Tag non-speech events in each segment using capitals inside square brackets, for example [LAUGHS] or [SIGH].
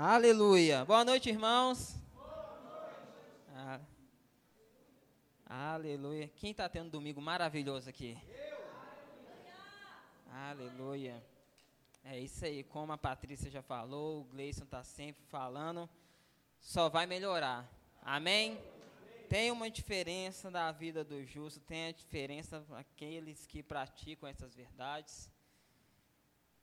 Aleluia. Boa noite, irmãos. Boa noite. Ah. Aleluia. Quem está tendo um domingo maravilhoso aqui? Eu. Aleluia. É isso aí. Como a Patrícia já falou, o Gleison está sempre falando, só vai melhorar. Amém? Tem uma diferença da vida do justo, tem a diferença aqueles que praticam essas verdades.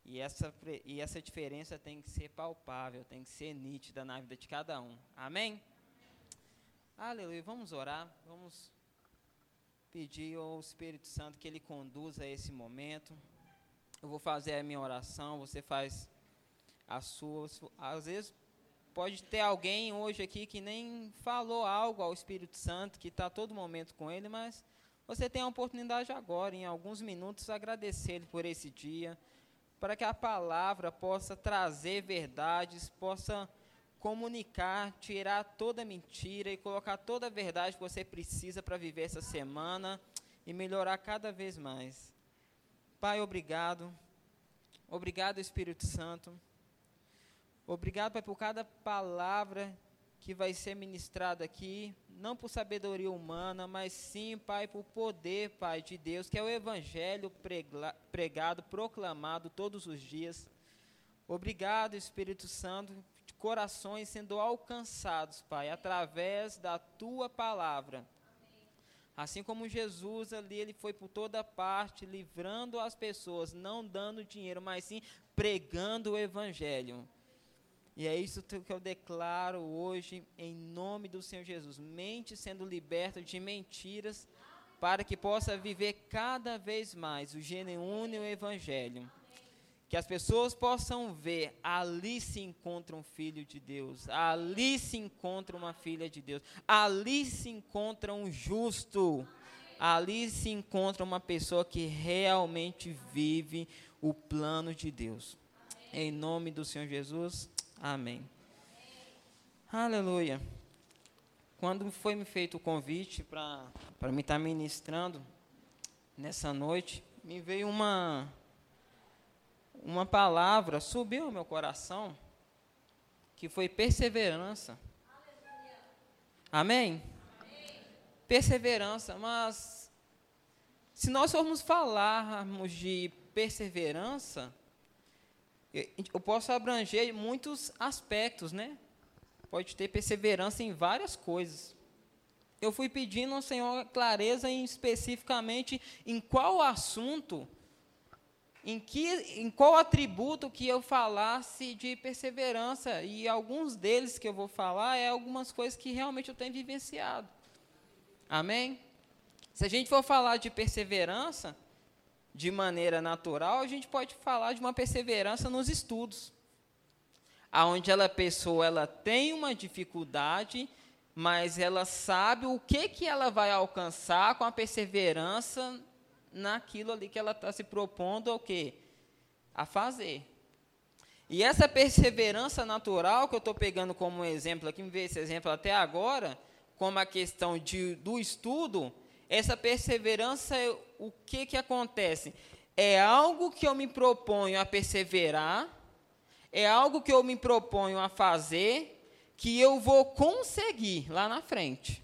E essa, e essa diferença tem que ser palpável, tem que ser nítida na vida de cada um. Amém? Aleluia. Vamos orar, vamos pedir ao Espírito Santo que ele conduza esse momento. Eu vou fazer a minha oração, você faz a sua. Às vezes pode ter alguém hoje aqui que nem falou algo ao Espírito Santo, que está todo momento com ele, mas você tem a oportunidade agora, em alguns minutos, agradecer ele por esse dia para que a palavra possa trazer verdades, possa comunicar, tirar toda mentira e colocar toda a verdade que você precisa para viver essa semana e melhorar cada vez mais. Pai, obrigado. Obrigado, Espírito Santo. Obrigado, Pai, por cada palavra que vai ser ministrada aqui não por sabedoria humana, mas sim, Pai, por poder, Pai, de Deus, que é o Evangelho pregado, proclamado todos os dias. Obrigado, Espírito Santo, de corações sendo alcançados, Pai, através da Tua palavra. Assim como Jesus ali, ele foi por toda parte, livrando as pessoas, não dando dinheiro, mas sim pregando o Evangelho. E é isso que eu declaro hoje, em nome do Senhor Jesus. Mente sendo liberta de mentiras, para que possa viver cada vez mais o genuíno Evangelho. Que as pessoas possam ver, ali se encontra um filho de Deus, ali se encontra uma filha de Deus, ali se encontra um justo, ali se encontra uma pessoa que realmente vive o plano de Deus. Em nome do Senhor Jesus. Amém. Aleluia. Quando foi me feito o convite para me estar tá ministrando nessa noite, me veio uma uma palavra, subiu ao meu coração, que foi perseverança. Amém? Amém? Perseverança, mas se nós formos falarmos de perseverança, eu posso abranger muitos aspectos, né? Pode ter perseverança em várias coisas. Eu fui pedindo ao Senhor clareza em especificamente em qual assunto, em, que, em qual atributo que eu falasse de perseverança. E alguns deles que eu vou falar é algumas coisas que realmente eu tenho vivenciado. Amém? Se a gente for falar de perseverança, de maneira natural, a gente pode falar de uma perseverança nos estudos. Aonde ela pessoa ela tem uma dificuldade, mas ela sabe o que que ela vai alcançar com a perseverança naquilo ali que ela está se propondo o quê? A fazer. E essa perseverança natural que eu estou pegando como exemplo aqui, me ver esse exemplo até agora, como a questão de, do estudo, essa perseverança, o que, que acontece? É algo que eu me proponho a perseverar, é algo que eu me proponho a fazer, que eu vou conseguir lá na frente.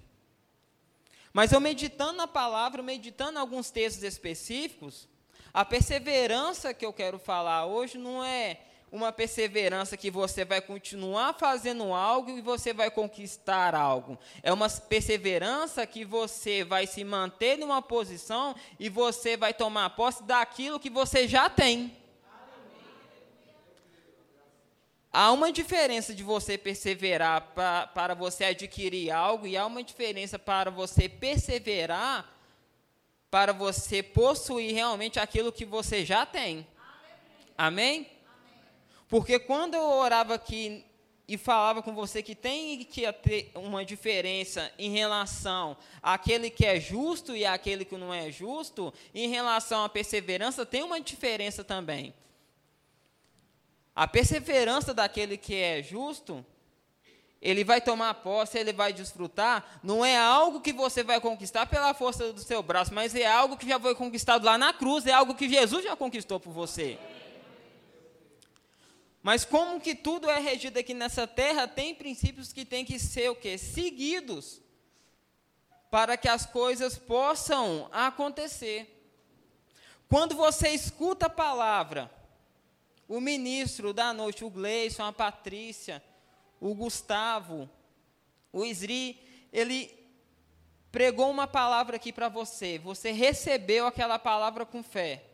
Mas eu meditando na palavra, meditando alguns textos específicos, a perseverança que eu quero falar hoje não é uma perseverança que você vai continuar fazendo algo e você vai conquistar algo. É uma perseverança que você vai se manter numa posição e você vai tomar posse daquilo que você já tem. Há uma diferença de você perseverar pra, para você adquirir algo e há uma diferença para você perseverar para você possuir realmente aquilo que você já tem. Amém? Porque quando eu orava aqui e falava com você que tem que ter uma diferença em relação àquele que é justo e àquele que não é justo, em relação à perseverança, tem uma diferença também. A perseverança daquele que é justo, ele vai tomar posse, ele vai desfrutar, não é algo que você vai conquistar pela força do seu braço, mas é algo que já foi conquistado lá na cruz, é algo que Jesus já conquistou por você. Mas como que tudo é regido aqui nessa terra, tem princípios que têm que ser o quê? Seguidos para que as coisas possam acontecer. Quando você escuta a palavra, o ministro da noite, o Gleison, a Patrícia, o Gustavo, o Isri, ele pregou uma palavra aqui para você, você recebeu aquela palavra com fé.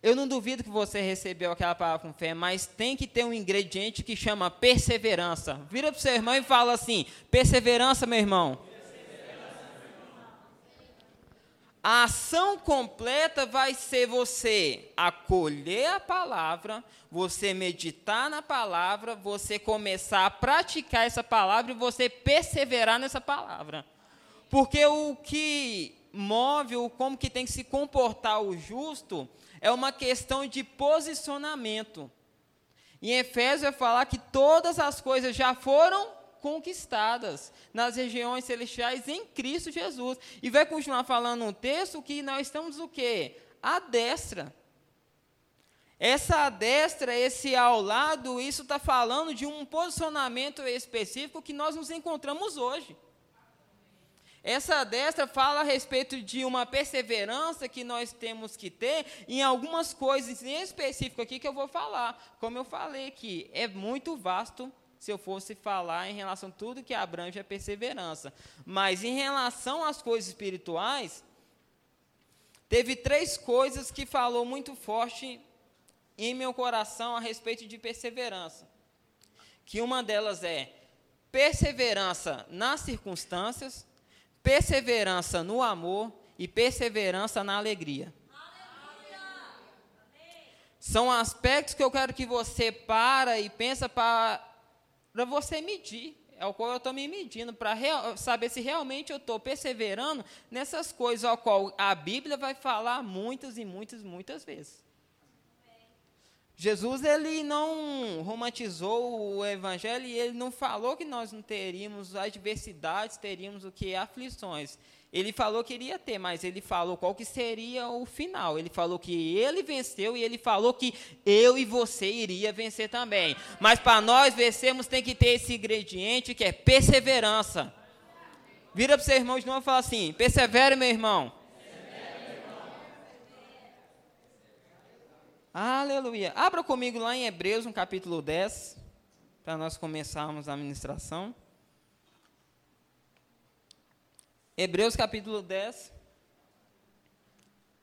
Eu não duvido que você recebeu aquela palavra com fé, mas tem que ter um ingrediente que chama perseverança. Vira para o seu irmão e fala assim: perseverança, meu irmão. A ação completa vai ser você acolher a palavra, você meditar na palavra, você começar a praticar essa palavra e você perseverar nessa palavra. Porque o que move, o como que tem que se comportar o justo, é uma questão de posicionamento. Em Efésios vai falar que todas as coisas já foram conquistadas nas regiões celestiais em Cristo Jesus. E vai continuar falando um texto que nós estamos o quê? A destra. Essa destra, esse ao lado, isso está falando de um posicionamento específico que nós nos encontramos hoje. Essa destra fala a respeito de uma perseverança que nós temos que ter em algumas coisas em específico aqui que eu vou falar. Como eu falei aqui, é muito vasto se eu fosse falar em relação a tudo que abrange a perseverança. Mas em relação às coisas espirituais, teve três coisas que falou muito forte em meu coração a respeito de perseverança. Que uma delas é perseverança nas circunstâncias, perseverança no amor e perseverança na alegria. São aspectos que eu quero que você para e pensa para para você medir. É o qual eu estou me medindo, para saber se realmente eu estou perseverando nessas coisas ao qual a Bíblia vai falar muitas e muitas, muitas vezes. Jesus ele não romantizou o evangelho e ele não falou que nós não teríamos adversidades, teríamos o que aflições. Ele falou que iria ter, mas ele falou qual que seria o final. Ele falou que ele venceu e ele falou que eu e você iria vencer também. Mas para nós vencermos tem que ter esse ingrediente que é perseverança. Vira para o seu irmão de novo e fala assim: persevere, meu irmão. Aleluia. Abra comigo lá em Hebreus, no capítulo 10, para nós começarmos a ministração. Hebreus capítulo 10,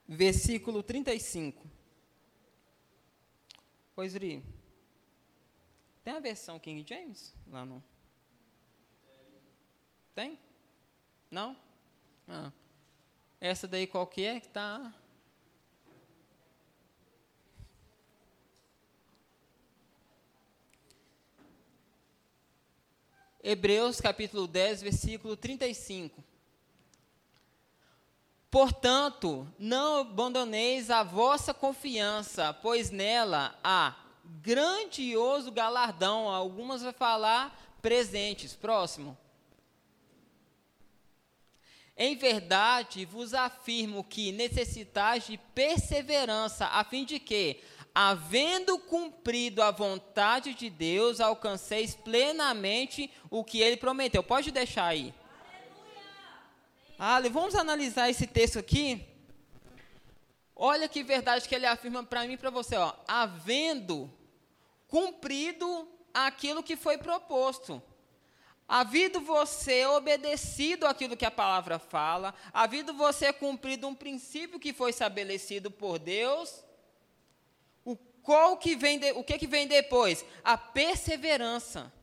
versículo 35. Pois, Ri, tem a versão King James lá no? Tem? Não? Ah. Essa daí qual que é que está... Hebreus capítulo 10, versículo 35. Portanto, não abandoneis a vossa confiança, pois nela há grandioso galardão. Algumas vai falar presentes. Próximo. Em verdade vos afirmo que necessitais de perseverança, a fim de que, havendo cumprido a vontade de Deus, alcanceis plenamente o que ele prometeu. Pode deixar aí. Ale, vamos analisar esse texto aqui. Olha que verdade que ele afirma para mim e para você, ó, havendo cumprido aquilo que foi proposto. Havido você obedecido aquilo que a palavra fala, havido você cumprido um princípio que foi estabelecido por Deus, qual que vem de, o que, que vem depois? A perseverança.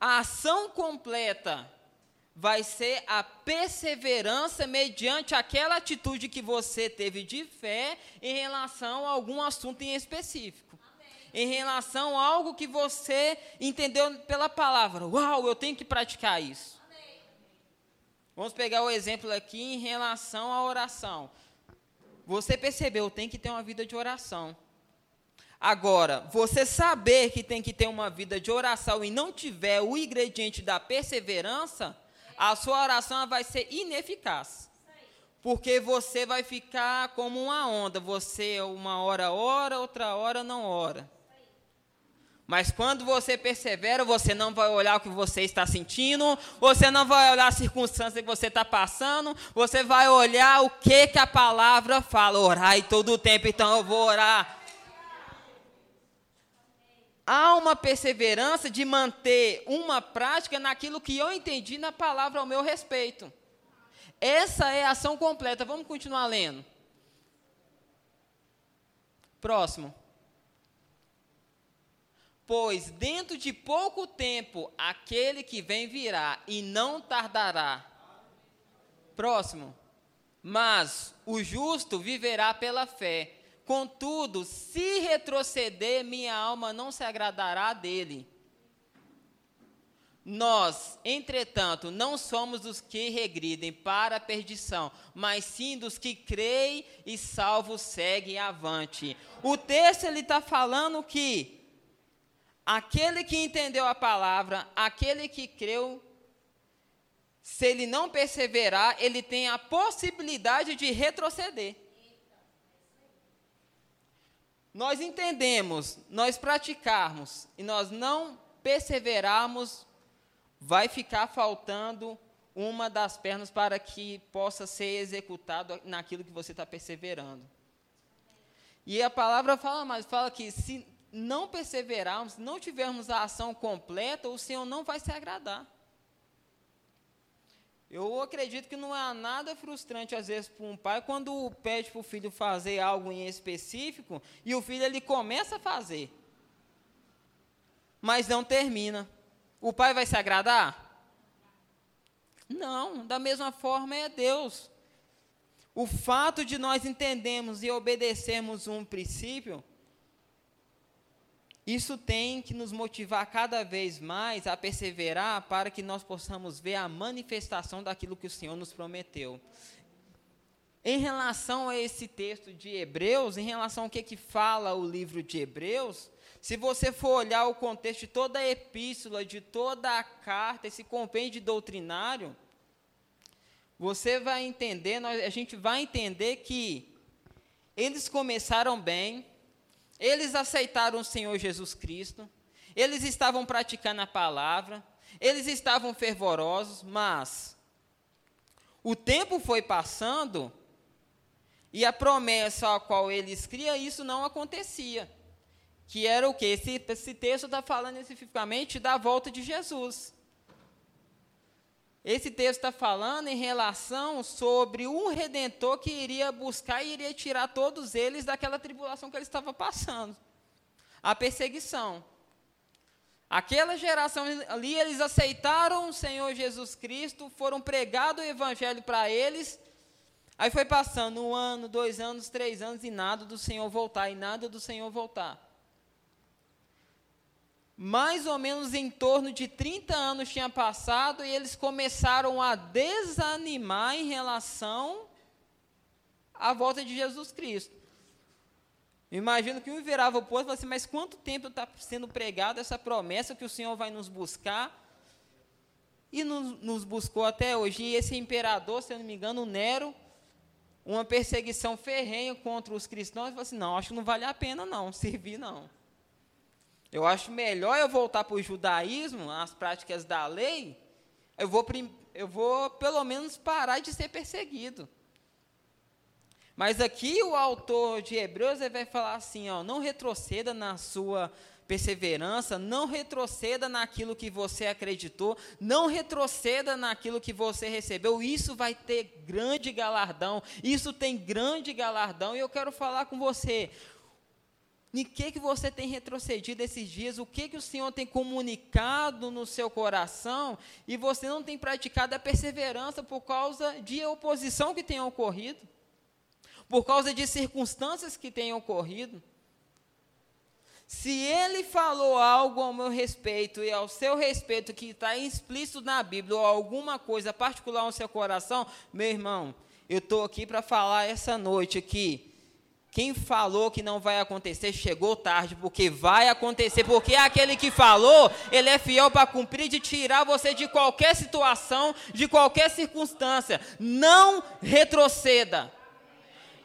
A ação completa vai ser a perseverança mediante aquela atitude que você teve de fé em relação a algum assunto em específico. Amém. Em relação a algo que você entendeu pela palavra. Uau, eu tenho que praticar isso. Amém. Vamos pegar o exemplo aqui em relação à oração. Você percebeu, tem que ter uma vida de oração. Agora, você saber que tem que ter uma vida de oração e não tiver o ingrediente da perseverança, a sua oração vai ser ineficaz. Porque você vai ficar como uma onda. Você uma hora ora, outra hora não ora. Mas quando você persevera, você não vai olhar o que você está sentindo, você não vai olhar a circunstância que você está passando, você vai olhar o que, que a palavra fala. Orar e todo o tempo, então eu vou orar. Há uma perseverança de manter uma prática naquilo que eu entendi na palavra ao meu respeito. Essa é a ação completa. Vamos continuar lendo. Próximo. Pois dentro de pouco tempo aquele que vem virá e não tardará. Próximo. Mas o justo viverá pela fé. Contudo, se retroceder, minha alma não se agradará dele. Nós, entretanto, não somos dos que regridem para a perdição, mas sim dos que creem e salvos seguem avante. O texto ele está falando que aquele que entendeu a palavra, aquele que creu, se ele não perseverar, ele tem a possibilidade de retroceder. Nós entendemos, nós praticarmos e nós não perseverarmos, vai ficar faltando uma das pernas para que possa ser executado naquilo que você está perseverando. E a palavra fala mais, fala que se não perseverarmos, não tivermos a ação completa, o Senhor não vai se agradar. Eu acredito que não há nada frustrante, às vezes, para um pai, quando pede para o filho fazer algo em específico, e o filho ele começa a fazer, mas não termina. O pai vai se agradar? Não, da mesma forma é Deus. O fato de nós entendermos e obedecermos um princípio, isso tem que nos motivar cada vez mais a perseverar para que nós possamos ver a manifestação daquilo que o Senhor nos prometeu. Em relação a esse texto de Hebreus, em relação ao que, que fala o livro de Hebreus, se você for olhar o contexto de toda a epístola, de toda a carta, esse compêndio doutrinário, você vai entender, a gente vai entender que eles começaram bem, eles aceitaram o Senhor Jesus Cristo, eles estavam praticando a palavra, eles estavam fervorosos, mas o tempo foi passando e a promessa a qual eles criam, isso não acontecia. Que era o que? Esse, esse texto está falando especificamente da volta de Jesus. Esse texto está falando em relação sobre um redentor que iria buscar e iria tirar todos eles daquela tribulação que eles estavam passando a perseguição. Aquela geração ali, eles aceitaram o Senhor Jesus Cristo, foram pregado o Evangelho para eles. Aí foi passando um ano, dois anos, três anos, e nada do Senhor voltar, e nada do Senhor voltar mais ou menos em torno de 30 anos tinha passado e eles começaram a desanimar em relação à volta de Jesus Cristo. Imagino que um virava o posto e falava assim, mas quanto tempo está sendo pregado essa promessa que o Senhor vai nos buscar? E nos, nos buscou até hoje. E esse imperador, se eu não me engano, Nero, uma perseguição ferrenha contra os cristãos, falou assim, não, acho que não vale a pena não, [LAUGHS] servir não. Eu acho melhor eu voltar para o judaísmo, as práticas da lei, eu vou, eu vou pelo menos parar de ser perseguido. Mas aqui o autor de Hebreus vai falar assim, ó, não retroceda na sua perseverança, não retroceda naquilo que você acreditou, não retroceda naquilo que você recebeu. Isso vai ter grande galardão. Isso tem grande galardão e eu quero falar com você. Em que, que você tem retrocedido esses dias? O que, que o Senhor tem comunicado no seu coração e você não tem praticado a perseverança por causa de oposição que tenha ocorrido? Por causa de circunstâncias que tenham ocorrido? Se ele falou algo ao meu respeito e ao seu respeito que está explícito na Bíblia ou alguma coisa particular no seu coração, meu irmão, eu estou aqui para falar essa noite aqui quem falou que não vai acontecer chegou tarde, porque vai acontecer, porque aquele que falou, ele é fiel para cumprir de tirar você de qualquer situação, de qualquer circunstância. Não retroceda.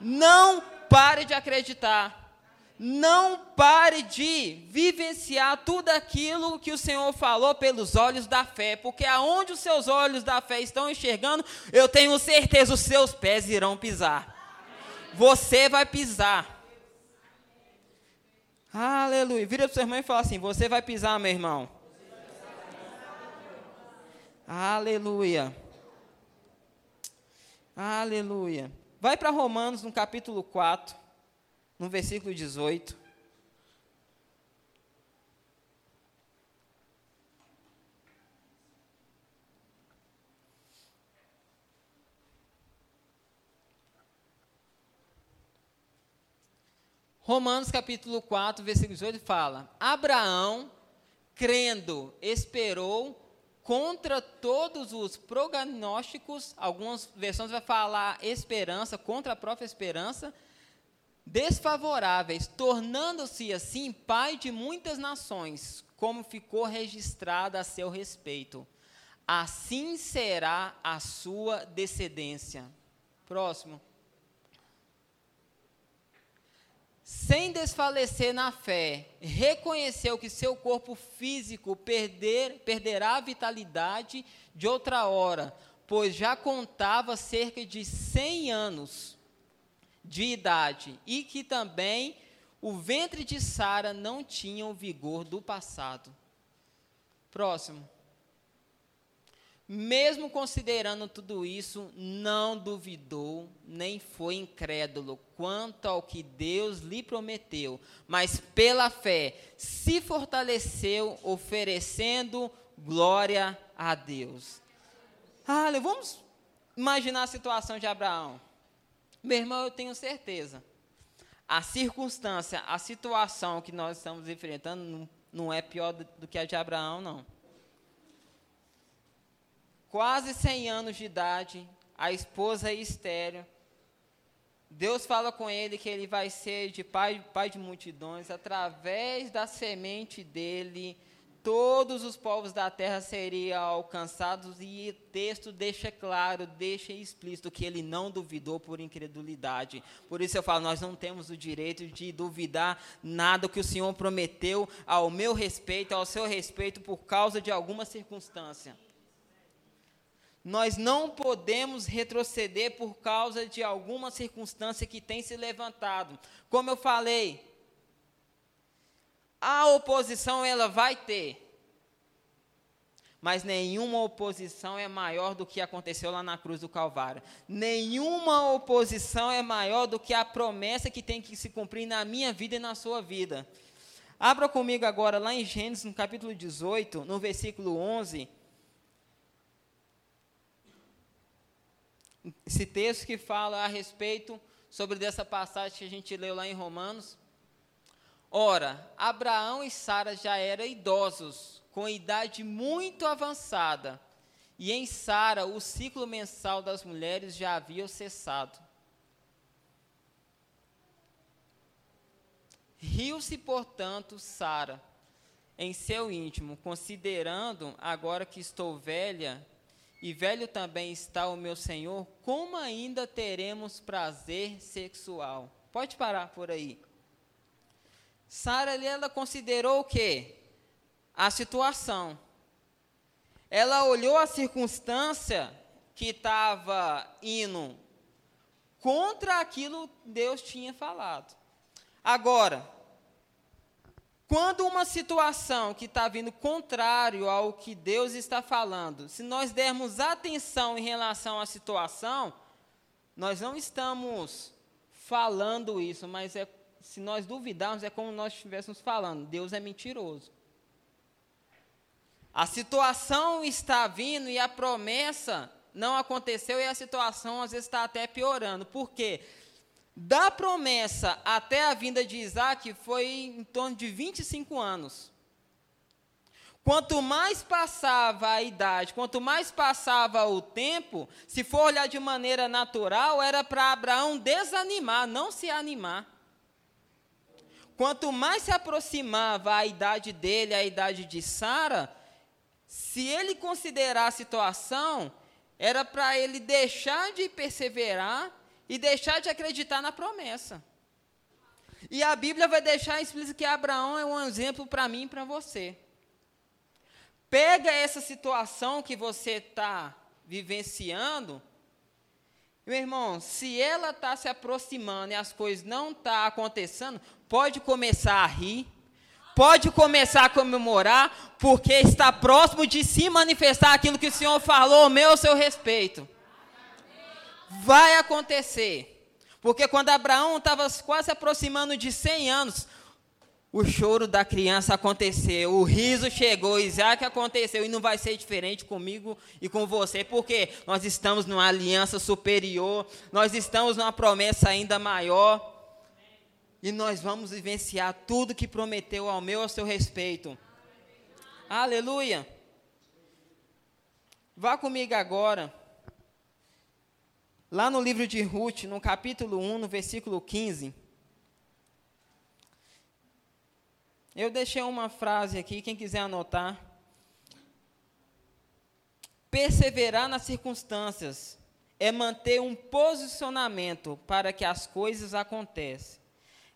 Não pare de acreditar. Não pare de vivenciar tudo aquilo que o Senhor falou pelos olhos da fé, porque aonde os seus olhos da fé estão enxergando, eu tenho certeza os seus pés irão pisar. Você vai pisar. Aleluia. Vira para o seu irmão e fala assim: Você vai pisar, meu irmão. Aleluia. Aleluia. Vai para Romanos no capítulo 4, no versículo 18. Romanos capítulo 4, versículo 18 fala: Abraão, crendo, esperou contra todos os prognósticos, algumas versões vai falar esperança, contra a própria esperança, desfavoráveis, tornando-se assim pai de muitas nações, como ficou registrado a seu respeito. Assim será a sua descendência. Próximo. Sem desfalecer na fé, reconheceu que seu corpo físico perder, perderá a vitalidade de outra hora, pois já contava cerca de 100 anos de idade, e que também o ventre de Sara não tinha o vigor do passado. Próximo. Mesmo considerando tudo isso, não duvidou, nem foi incrédulo quanto ao que Deus lhe prometeu, mas pela fé se fortaleceu, oferecendo glória a Deus. Ah, vamos imaginar a situação de Abraão. Meu irmão, eu tenho certeza. A circunstância, a situação que nós estamos enfrentando não, é pior do, do que a de Abraão, não quase 100 anos de idade, a esposa é estéreo. Deus fala com ele que ele vai ser de pai, pai de multidões, através da semente dele, todos os povos da terra seriam alcançados, e o texto deixa claro, deixa explícito que ele não duvidou por incredulidade. Por isso eu falo, nós não temos o direito de duvidar nada que o Senhor prometeu ao meu respeito, ao seu respeito, por causa de alguma circunstância. Nós não podemos retroceder por causa de alguma circunstância que tem se levantado. Como eu falei, a oposição ela vai ter. Mas nenhuma oposição é maior do que aconteceu lá na cruz do Calvário. Nenhuma oposição é maior do que a promessa que tem que se cumprir na minha vida e na sua vida. Abra comigo agora lá em Gênesis, no capítulo 18, no versículo 11. Esse texto que fala a respeito sobre dessa passagem que a gente leu lá em Romanos. Ora, Abraão e Sara já eram idosos, com idade muito avançada, e em Sara o ciclo mensal das mulheres já havia cessado. Riu-se, portanto, Sara em seu íntimo, considerando agora que estou velha e velho também está o meu Senhor, como ainda teremos prazer sexual? Pode parar por aí. Sara ela considerou o quê? A situação. Ela olhou a circunstância que estava indo contra aquilo que Deus tinha falado. Agora, quando uma situação que está vindo contrário ao que Deus está falando, se nós dermos atenção em relação à situação, nós não estamos falando isso, mas é, se nós duvidarmos, é como nós estivéssemos falando: Deus é mentiroso. A situação está vindo e a promessa não aconteceu e a situação às vezes está até piorando. Por quê? Da promessa até a vinda de Isaac foi em torno de 25 anos. Quanto mais passava a idade, quanto mais passava o tempo, se for olhar de maneira natural, era para Abraão desanimar, não se animar. Quanto mais se aproximava a idade dele, a idade de Sara, se ele considerar a situação, era para ele deixar de perseverar e deixar de acreditar na promessa. E a Bíblia vai deixar explícito que Abraão é um exemplo para mim e para você. Pega essa situação que você está vivenciando, meu irmão, se ela está se aproximando e as coisas não estão tá acontecendo, pode começar a rir, pode começar a comemorar, porque está próximo de se manifestar aquilo que o Senhor falou, meu seu respeito. Vai acontecer. Porque quando Abraão estava quase se aproximando de 100 anos, o choro da criança aconteceu, o riso chegou, Isaac aconteceu, e não vai ser diferente comigo e com você, porque nós estamos numa aliança superior, nós estamos numa promessa ainda maior, e nós vamos vivenciar tudo que prometeu ao meu, ao seu respeito. Aleluia! Vá comigo agora, lá no livro de Ruth, no capítulo 1, no versículo 15. Eu deixei uma frase aqui, quem quiser anotar. Perseverar nas circunstâncias é manter um posicionamento para que as coisas aconteçam.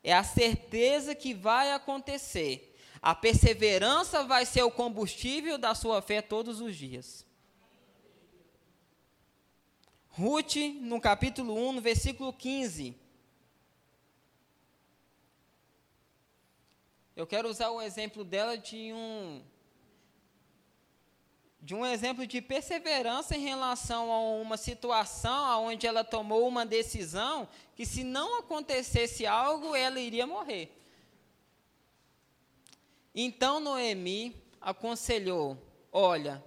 É a certeza que vai acontecer. A perseverança vai ser o combustível da sua fé todos os dias. Ruth, no capítulo 1, no versículo 15. Eu quero usar o exemplo dela de um de um exemplo de perseverança em relação a uma situação onde ela tomou uma decisão que se não acontecesse algo, ela iria morrer. Então Noemi aconselhou: Olha,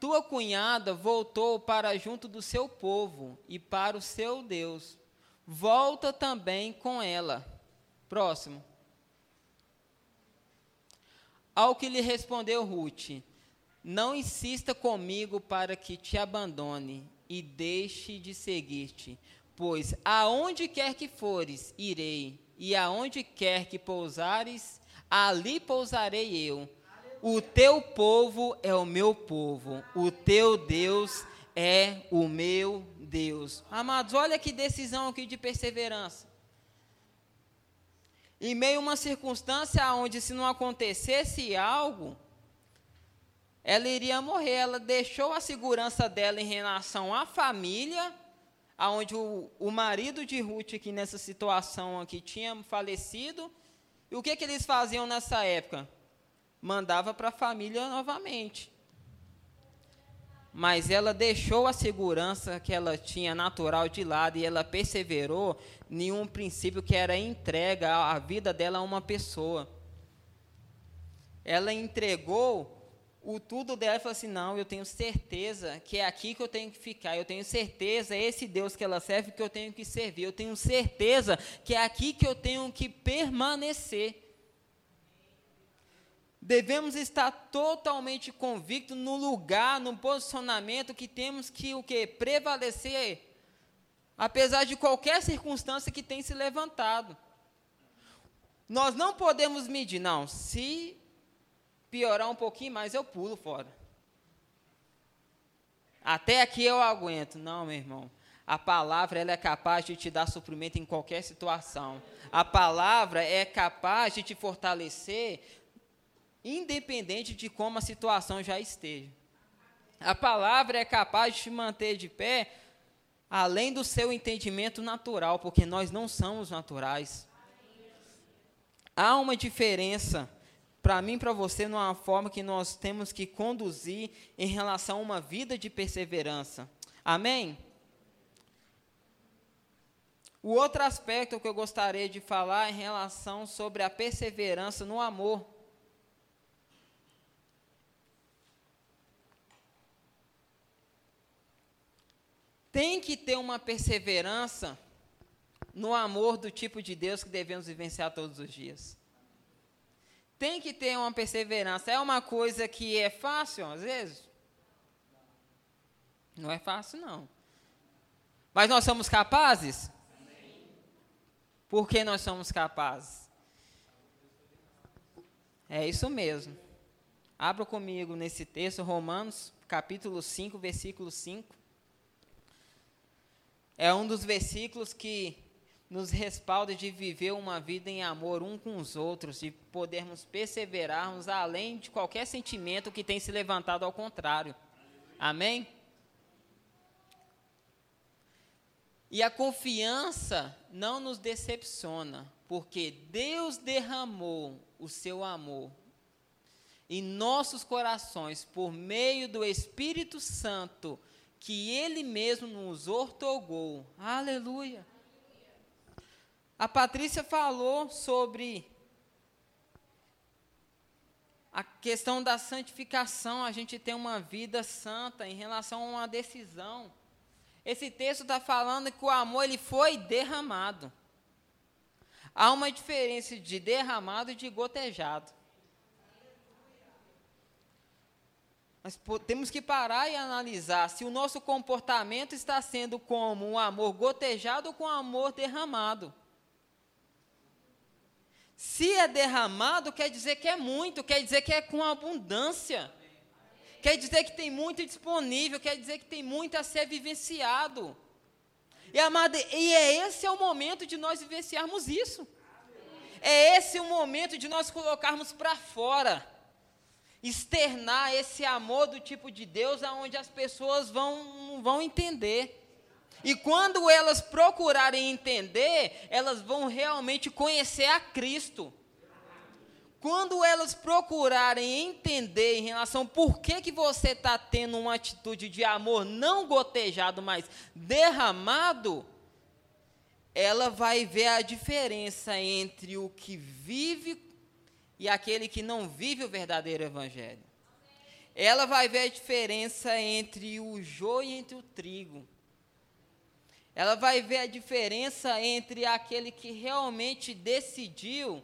tua cunhada voltou para junto do seu povo e para o seu Deus. Volta também com ela. Próximo. Ao que lhe respondeu Ruth: Não insista comigo para que te abandone e deixe de seguir-te, pois aonde quer que fores, irei, e aonde quer que pousares, ali pousarei eu. O teu povo é o meu povo, o teu Deus é o meu Deus. Amados, olha que decisão aqui de perseverança em meio a uma circunstância onde, se não acontecesse algo, ela iria morrer. Ela deixou a segurança dela em relação à família, aonde o, o marido de Ruth, aqui nessa situação aqui, tinha falecido. E o que, que eles faziam nessa época? Mandava para a família novamente mas ela deixou a segurança que ela tinha natural de lado e ela perseverou em um princípio que era entrega a vida dela a uma pessoa. Ela entregou o tudo dela e falou assim: Não, eu tenho certeza que é aqui que eu tenho que ficar, eu tenho certeza, é esse Deus que ela serve que eu tenho que servir, eu tenho certeza que é aqui que eu tenho que permanecer. Devemos estar totalmente convictos no lugar, no posicionamento que temos que o que prevalecer, apesar de qualquer circunstância que tenha se levantado. Nós não podemos medir, não. Se piorar um pouquinho mais, eu pulo fora. Até aqui eu aguento. Não, meu irmão. A palavra ela é capaz de te dar suprimento em qualquer situação. A palavra é capaz de te fortalecer independente de como a situação já esteja. A palavra é capaz de te manter de pé além do seu entendimento natural, porque nós não somos naturais. Há uma diferença para mim e para você numa forma que nós temos que conduzir em relação a uma vida de perseverança. Amém? O outro aspecto que eu gostaria de falar é em relação sobre a perseverança no amor. Tem que ter uma perseverança no amor do tipo de Deus que devemos vivenciar todos os dias. Tem que ter uma perseverança. É uma coisa que é fácil, às vezes? Não é fácil, não. Mas nós somos capazes? Por que nós somos capazes? É isso mesmo. Abra comigo nesse texto, Romanos, capítulo 5, versículo 5 é um dos versículos que nos respalda de viver uma vida em amor um com os outros, de podermos perseverarmos além de qualquer sentimento que tem se levantado ao contrário. Amém? E a confiança não nos decepciona, porque Deus derramou o seu amor em nossos corações por meio do Espírito Santo que Ele mesmo nos ortogou. Aleluia. A Patrícia falou sobre a questão da santificação, a gente tem uma vida santa em relação a uma decisão. Esse texto está falando que o amor ele foi derramado. Há uma diferença de derramado e de gotejado. Mas temos que parar e analisar se o nosso comportamento está sendo como um amor gotejado ou com um amor derramado. Se é derramado, quer dizer que é muito, quer dizer que é com abundância. Quer dizer que tem muito disponível, quer dizer que tem muito a ser vivenciado. E, amada, e é esse é o momento de nós vivenciarmos isso. É esse o momento de nós colocarmos para fora externar esse amor do tipo de Deus aonde as pessoas vão, vão entender. E quando elas procurarem entender, elas vão realmente conhecer a Cristo. Quando elas procurarem entender em relação por que, que você está tendo uma atitude de amor não gotejado, mas derramado, ela vai ver a diferença entre o que vive e aquele que não vive o verdadeiro evangelho. Ela vai ver a diferença entre o joio e entre o trigo. Ela vai ver a diferença entre aquele que realmente decidiu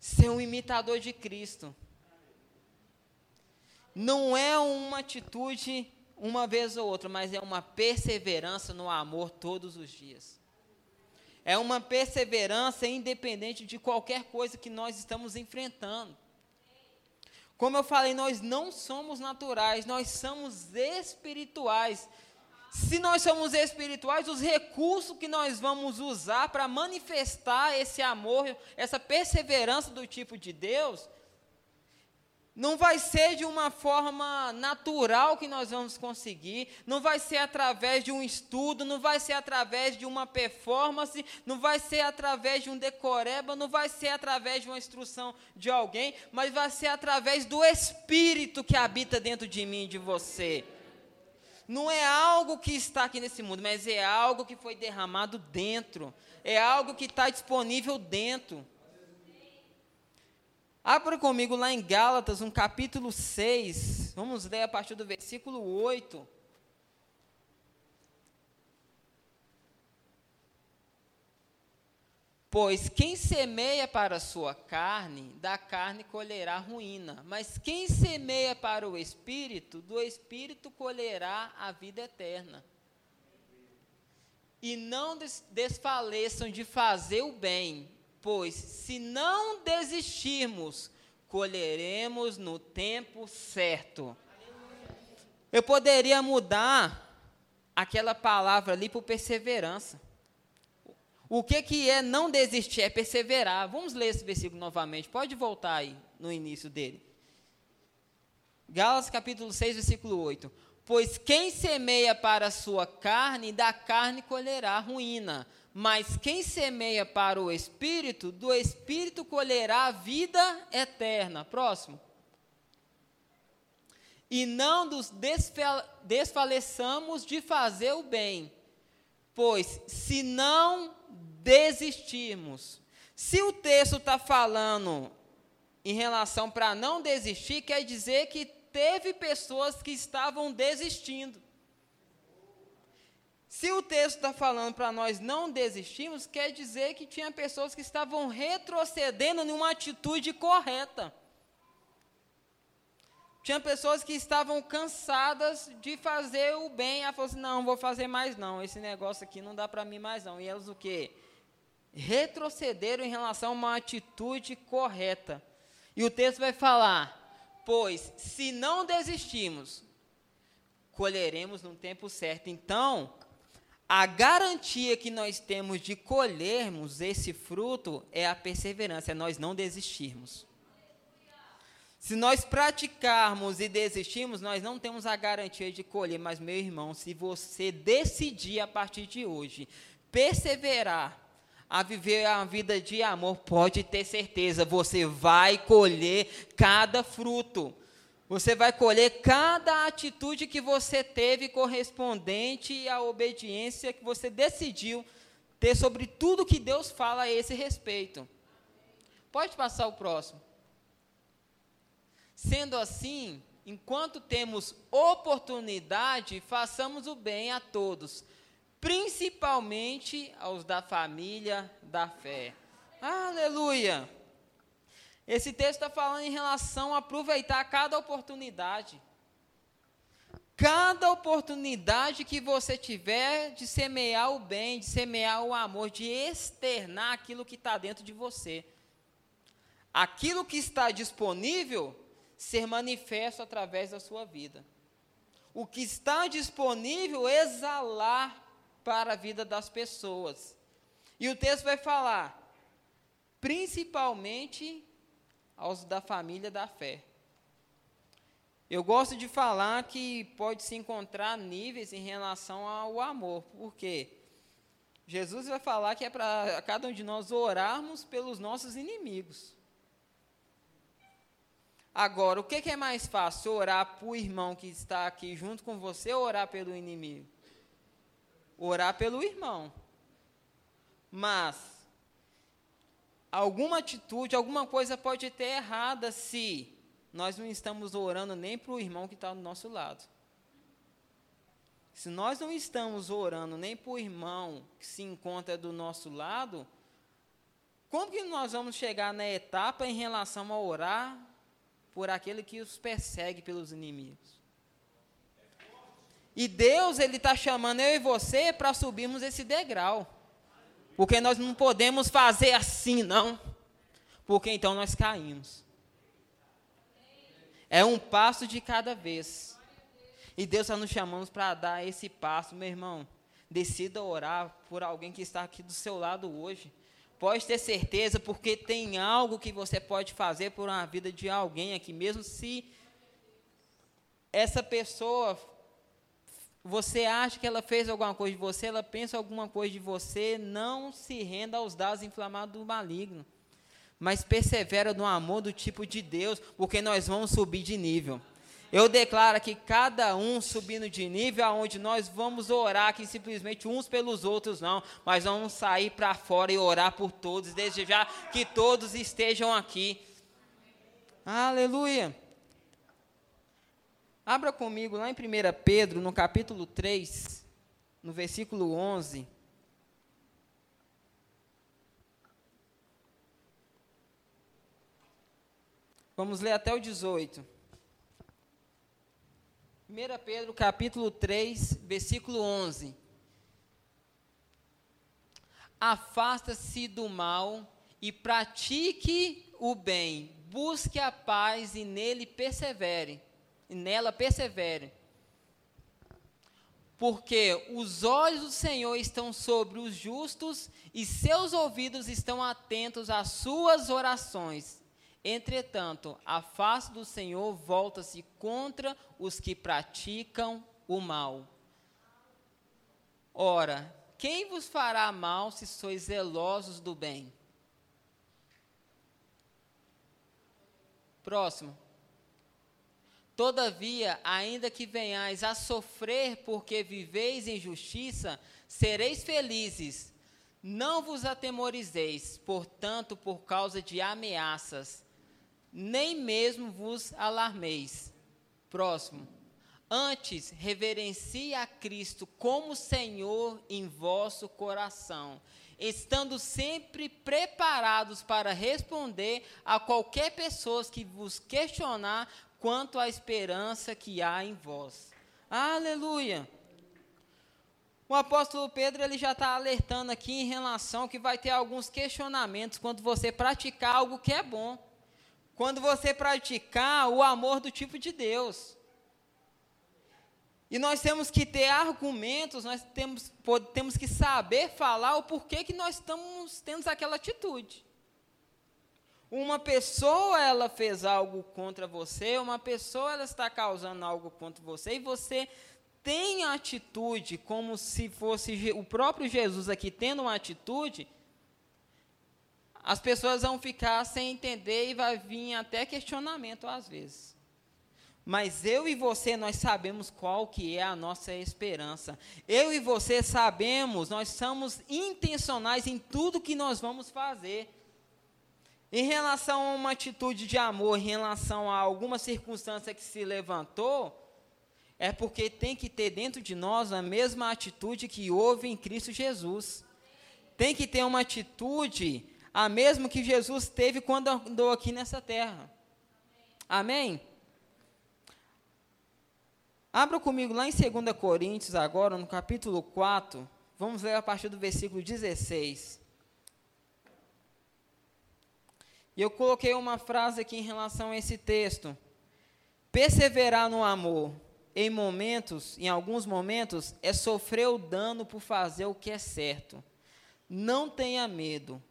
ser um imitador de Cristo. Não é uma atitude uma vez ou outra, mas é uma perseverança no amor todos os dias. É uma perseverança independente de qualquer coisa que nós estamos enfrentando. Como eu falei, nós não somos naturais, nós somos espirituais. Se nós somos espirituais, os recursos que nós vamos usar para manifestar esse amor, essa perseverança do tipo de Deus, não vai ser de uma forma natural que nós vamos conseguir, não vai ser através de um estudo, não vai ser através de uma performance, não vai ser através de um decoreba, não vai ser através de uma instrução de alguém, mas vai ser através do Espírito que habita dentro de mim e de você. Não é algo que está aqui nesse mundo, mas é algo que foi derramado dentro, é algo que está disponível dentro. Abra comigo lá em Gálatas, no capítulo 6. Vamos ler a partir do versículo 8. Pois quem semeia para a sua carne, da carne colherá ruína. Mas quem semeia para o espírito, do espírito colherá a vida eterna. E não desfaleçam de fazer o bem, Pois se não desistirmos, colheremos no tempo certo. Eu poderia mudar aquela palavra ali por perseverança. O que, que é não desistir? É perseverar. Vamos ler esse versículo novamente. Pode voltar aí no início dele. Gálatas capítulo 6, versículo 8. Pois quem semeia para a sua carne, da carne colherá ruína mas quem semeia para o espírito, do espírito colherá vida eterna. Próximo. E não nos desfaleçamos de fazer o bem, pois se não desistirmos, se o texto está falando em relação para não desistir, quer dizer que teve pessoas que estavam desistindo. Se o texto está falando para nós não desistirmos, quer dizer que tinha pessoas que estavam retrocedendo em uma atitude correta. Tinha pessoas que estavam cansadas de fazer o bem. Ela falou assim: não, não vou fazer mais não. Esse negócio aqui não dá para mim mais não. E elas o quê? Retrocederam em relação a uma atitude correta. E o texto vai falar: pois se não desistimos, colheremos no tempo certo. Então, a garantia que nós temos de colhermos esse fruto é a perseverança, é nós não desistirmos. Se nós praticarmos e desistirmos, nós não temos a garantia de colher, mas, meu irmão, se você decidir a partir de hoje perseverar a viver a vida de amor, pode ter certeza, você vai colher cada fruto. Você vai colher cada atitude que você teve correspondente à obediência que você decidiu ter sobre tudo que Deus fala a esse respeito. Pode passar o próximo. Sendo assim, enquanto temos oportunidade, façamos o bem a todos, principalmente aos da família da fé. Aleluia! Esse texto está falando em relação a aproveitar cada oportunidade. Cada oportunidade que você tiver de semear o bem, de semear o amor, de externar aquilo que está dentro de você. Aquilo que está disponível, ser manifesto através da sua vida. O que está disponível, exalar para a vida das pessoas. E o texto vai falar, principalmente aos da família da fé. Eu gosto de falar que pode se encontrar níveis em relação ao amor, porque Jesus vai falar que é para cada um de nós orarmos pelos nossos inimigos. Agora, o que, é mais fácil, orar para o irmão que está aqui junto com você ou orar pelo inimigo? Orar pelo irmão. Mas, alguma atitude, alguma coisa pode ter errada se nós não estamos orando nem para o irmão que está do nosso lado. Se nós não estamos orando nem para o irmão que se encontra do nosso lado, como que nós vamos chegar na etapa em relação a orar por aquele que os persegue pelos inimigos? E Deus, Ele está chamando eu e você para subirmos esse degrau. Porque nós não podemos fazer assim, não. Porque então nós caímos. É um passo de cada vez. E Deus está nos chamando para dar esse passo, meu irmão. Decida orar por alguém que está aqui do seu lado hoje. Pode ter certeza, porque tem algo que você pode fazer por uma vida de alguém aqui, mesmo se essa pessoa você acha que ela fez alguma coisa de você, ela pensa alguma coisa de você, não se renda aos dados inflamados do maligno. Mas persevera no amor do tipo de Deus, porque nós vamos subir de nível. Eu declaro que cada um subindo de nível, aonde nós vamos orar aqui simplesmente uns pelos outros, não, mas vamos sair para fora e orar por todos, desejar que todos estejam aqui. Aleluia. Abra comigo lá em 1 Pedro, no capítulo 3, no versículo 11. Vamos ler até o 18. 1 Pedro, capítulo 3, versículo 11. Afasta-se do mal e pratique o bem, busque a paz e nele persevere e nela persevere. Porque os olhos do Senhor estão sobre os justos e seus ouvidos estão atentos às suas orações. Entretanto, a face do Senhor volta-se contra os que praticam o mal. Ora, quem vos fará mal se sois zelosos do bem? Próximo. Todavia, ainda que venhais a sofrer porque viveis em justiça, sereis felizes. Não vos atemorizeis, portanto, por causa de ameaças, nem mesmo vos alarmeis. Próximo. Antes, reverencie a Cristo como Senhor em vosso coração, estando sempre preparados para responder a qualquer pessoa que vos questionar quanto à esperança que há em vós. Aleluia! O apóstolo Pedro ele já está alertando aqui em relação que vai ter alguns questionamentos quando você praticar algo que é bom. Quando você praticar o amor do tipo de Deus. E nós temos que ter argumentos, nós temos, temos que saber falar o porquê que nós estamos tendo aquela atitude. Uma pessoa ela fez algo contra você, uma pessoa ela está causando algo contra você e você tem a atitude como se fosse o próprio Jesus aqui tendo uma atitude, as pessoas vão ficar sem entender e vai vir até questionamento às vezes. Mas eu e você, nós sabemos qual que é a nossa esperança. Eu e você sabemos, nós somos intencionais em tudo que nós vamos fazer. Em relação a uma atitude de amor, em relação a alguma circunstância que se levantou, é porque tem que ter dentro de nós a mesma atitude que houve em Cristo Jesus. Tem que ter uma atitude, a mesma que Jesus teve quando andou aqui nessa terra. Amém? Abra comigo lá em 2 Coríntios, agora, no capítulo 4. Vamos ler a partir do versículo 16. E eu coloquei uma frase aqui em relação a esse texto. Perseverar no amor em momentos, em alguns momentos, é sofrer o dano por fazer o que é certo. Não tenha medo,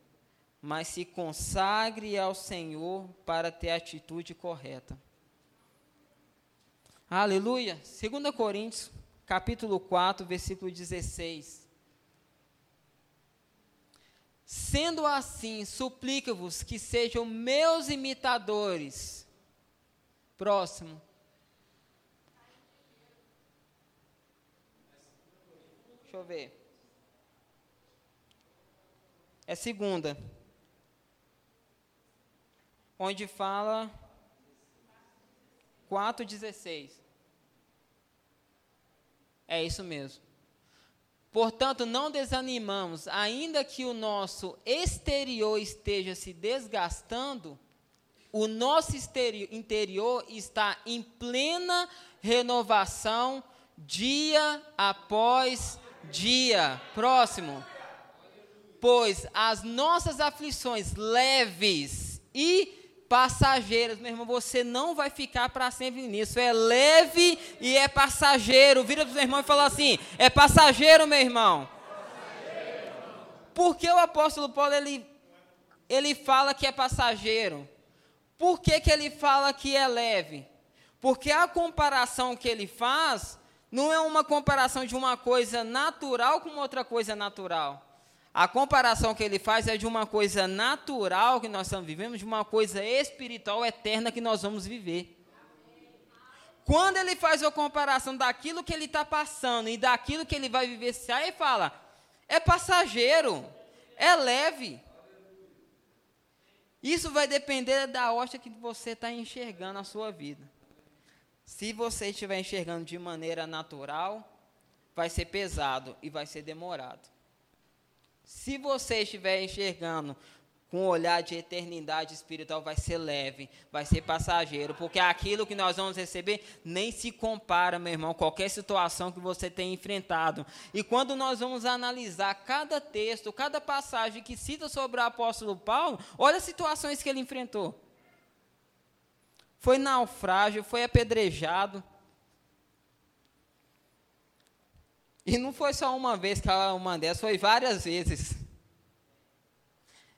mas se consagre ao Senhor para ter a atitude correta. Aleluia. 2 Coríntios, capítulo 4, versículo 16. Sendo assim, suplico-vos que sejam meus imitadores. Próximo. Deixa eu ver. É segunda. Onde fala 4,16. É isso mesmo. Portanto, não desanimamos, ainda que o nosso exterior esteja se desgastando, o nosso interior está em plena renovação dia após dia. Próximo. Pois as nossas aflições leves e passageiras, meu irmão, você não vai ficar para sempre nisso. É leve e é passageiro. Vira para o seu irmão e fala assim: é passageiro, meu irmão. Por que o apóstolo Paulo ele, ele fala que é passageiro? Por que, que ele fala que é leve? Porque a comparação que ele faz não é uma comparação de uma coisa natural com outra coisa natural. A comparação que ele faz é de uma coisa natural que nós estamos vivendo, de uma coisa espiritual eterna que nós vamos viver. Quando ele faz a comparação daquilo que ele está passando e daquilo que ele vai vivenciar, ele fala: é passageiro, é leve. Isso vai depender da ótica que você está enxergando a sua vida. Se você estiver enxergando de maneira natural, vai ser pesado e vai ser demorado. Se você estiver enxergando com um olhar de eternidade espiritual, vai ser leve, vai ser passageiro, porque aquilo que nós vamos receber nem se compara, meu irmão, qualquer situação que você tenha enfrentado. E quando nós vamos analisar cada texto, cada passagem que cita sobre o apóstolo Paulo, olha as situações que ele enfrentou. Foi naufrágio, foi apedrejado, E não foi só uma vez que ela dessas, foi várias vezes.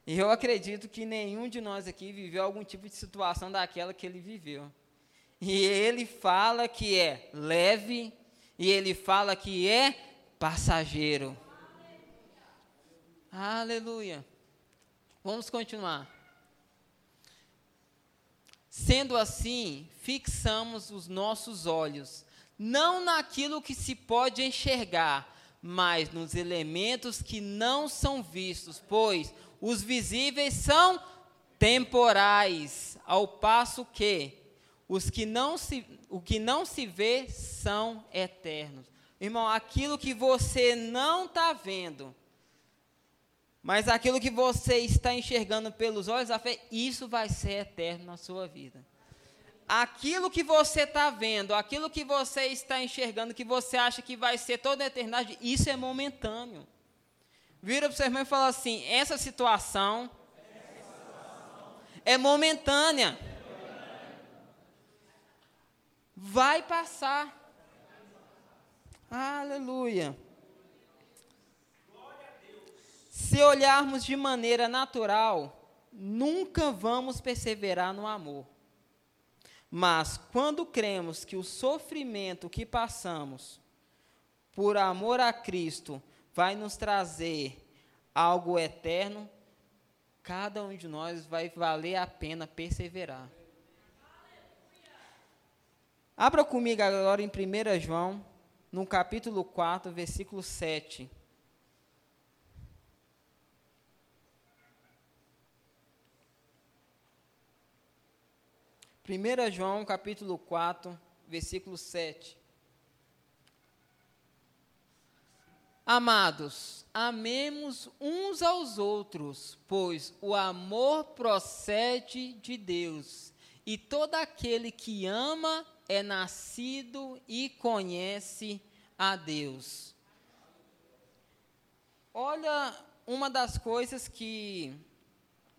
E eu acredito que nenhum de nós aqui viveu algum tipo de situação daquela que ele viveu. E ele fala que é leve, e ele fala que é passageiro. Aleluia. Vamos continuar. Sendo assim, fixamos os nossos olhos não naquilo que se pode enxergar, mas nos elementos que não são vistos, pois os visíveis são temporais, ao passo que os que não se, o que não se vê são eternos. Irmão, aquilo que você não está vendo, mas aquilo que você está enxergando pelos olhos da fé, isso vai ser eterno na sua vida aquilo que você está vendo, aquilo que você está enxergando, que você acha que vai ser toda a eternidade, isso é momentâneo. Vira para o seu irmão e fala assim: essa situação, é momentânea. Vai passar. Aleluia. Se olharmos de maneira natural, nunca vamos perseverar no amor. Mas quando cremos que o sofrimento que passamos por amor a Cristo vai nos trazer algo eterno, cada um de nós vai valer a pena perseverar. Abra comigo agora em 1 João, no capítulo 4, versículo 7. 1 João capítulo 4, versículo 7. Amados, amemos uns aos outros, pois o amor procede de Deus, e todo aquele que ama é nascido e conhece a Deus. Olha, uma das coisas que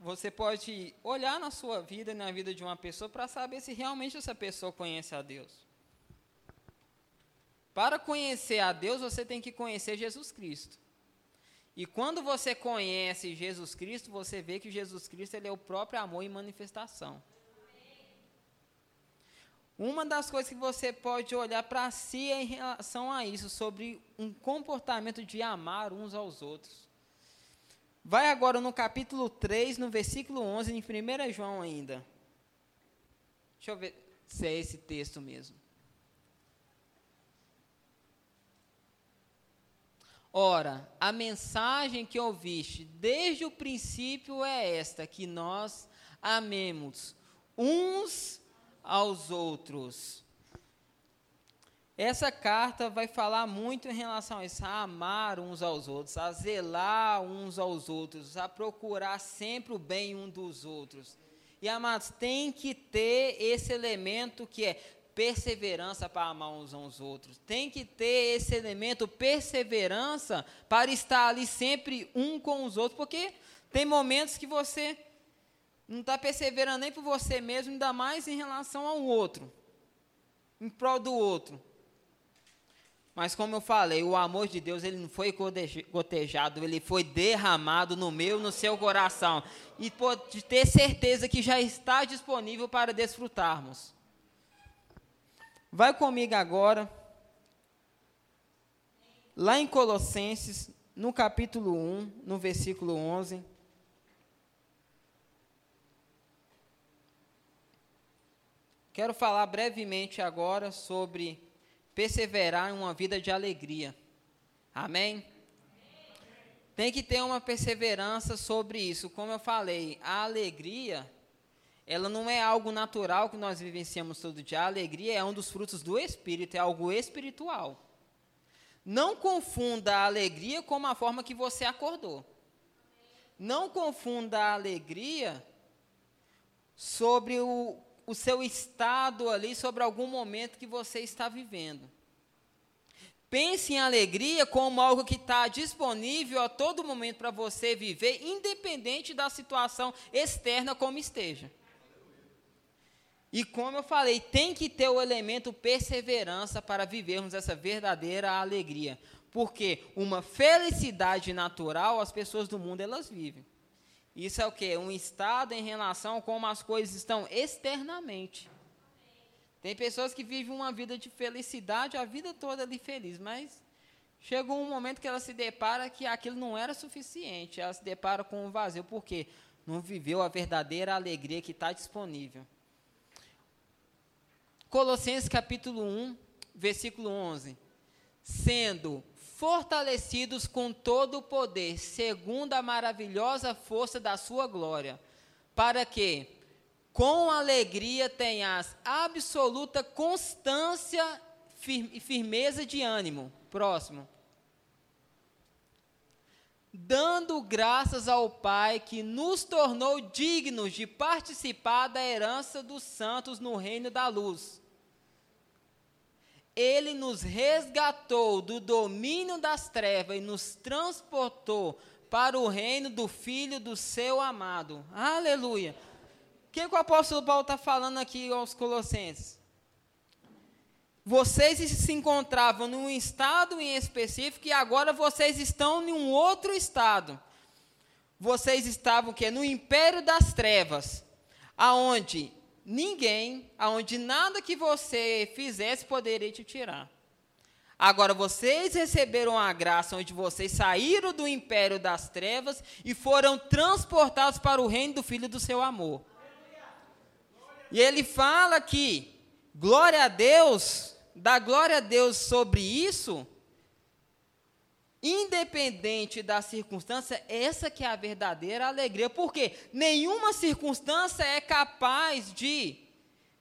você pode olhar na sua vida e na vida de uma pessoa para saber se realmente essa pessoa conhece a Deus. Para conhecer a Deus, você tem que conhecer Jesus Cristo. E quando você conhece Jesus Cristo, você vê que Jesus Cristo ele é o próprio amor em manifestação. Uma das coisas que você pode olhar para si é em relação a isso, sobre um comportamento de amar uns aos outros. Vai agora no capítulo 3, no versículo 11, em 1 João ainda. Deixa eu ver se é esse texto mesmo. Ora, a mensagem que ouviste desde o princípio é esta: que nós amemos uns aos outros. Essa carta vai falar muito em relação a isso, a amar uns aos outros, a zelar uns aos outros, a procurar sempre o bem um dos outros. E amados, tem que ter esse elemento que é perseverança para amar uns aos outros. Tem que ter esse elemento perseverança para estar ali sempre um com os outros, porque tem momentos que você não está perseverando nem por você mesmo, ainda mais em relação ao outro, em prol do outro. Mas como eu falei, o amor de Deus ele não foi gotejado, ele foi derramado no meu, no seu coração. E pode ter certeza que já está disponível para desfrutarmos. Vai comigo agora, lá em Colossenses, no capítulo 1, no versículo 11. Quero falar brevemente agora sobre perseverar em uma vida de alegria. Amém? Tem que ter uma perseverança sobre isso. Como eu falei, a alegria, ela não é algo natural que nós vivenciamos todo dia. A alegria é um dos frutos do Espírito, é algo espiritual. Não confunda a alegria com a forma que você acordou. Não confunda a alegria sobre o, o seu estado ali sobre algum momento que você está vivendo. Pense em alegria como algo que está disponível a todo momento para você viver, independente da situação externa como esteja. E como eu falei, tem que ter o elemento perseverança para vivermos essa verdadeira alegria. Porque uma felicidade natural as pessoas do mundo elas vivem. Isso é o que? Um estado em relação a como as coisas estão externamente. Tem pessoas que vivem uma vida de felicidade a vida toda ali feliz, mas chegou um momento que ela se depara que aquilo não era suficiente. Ela se depara com um vazio, porque não viveu a verdadeira alegria que está disponível. Colossenses capítulo 1, versículo 11. Sendo fortalecidos com todo o poder, segundo a maravilhosa força da sua glória, para que, com alegria, tenhas absoluta constância e firmeza de ânimo. Próximo. Dando graças ao Pai que nos tornou dignos de participar da herança dos santos no reino da luz ele nos resgatou do domínio das trevas e nos transportou para o reino do Filho do seu amado. Aleluia. O que, que o apóstolo Paulo está falando aqui aos Colossenses? vocês se encontravam num estado em específico e agora vocês estão em um outro estado. Vocês estavam que no império das trevas, aonde ninguém, aonde nada que você fizesse poderia te tirar. Agora vocês receberam a graça onde vocês saíram do império das trevas e foram transportados para o reino do filho do seu amor. E ele fala que glória a Deus dar glória a Deus sobre isso, independente da circunstância, essa que é a verdadeira alegria. Porque nenhuma circunstância é capaz de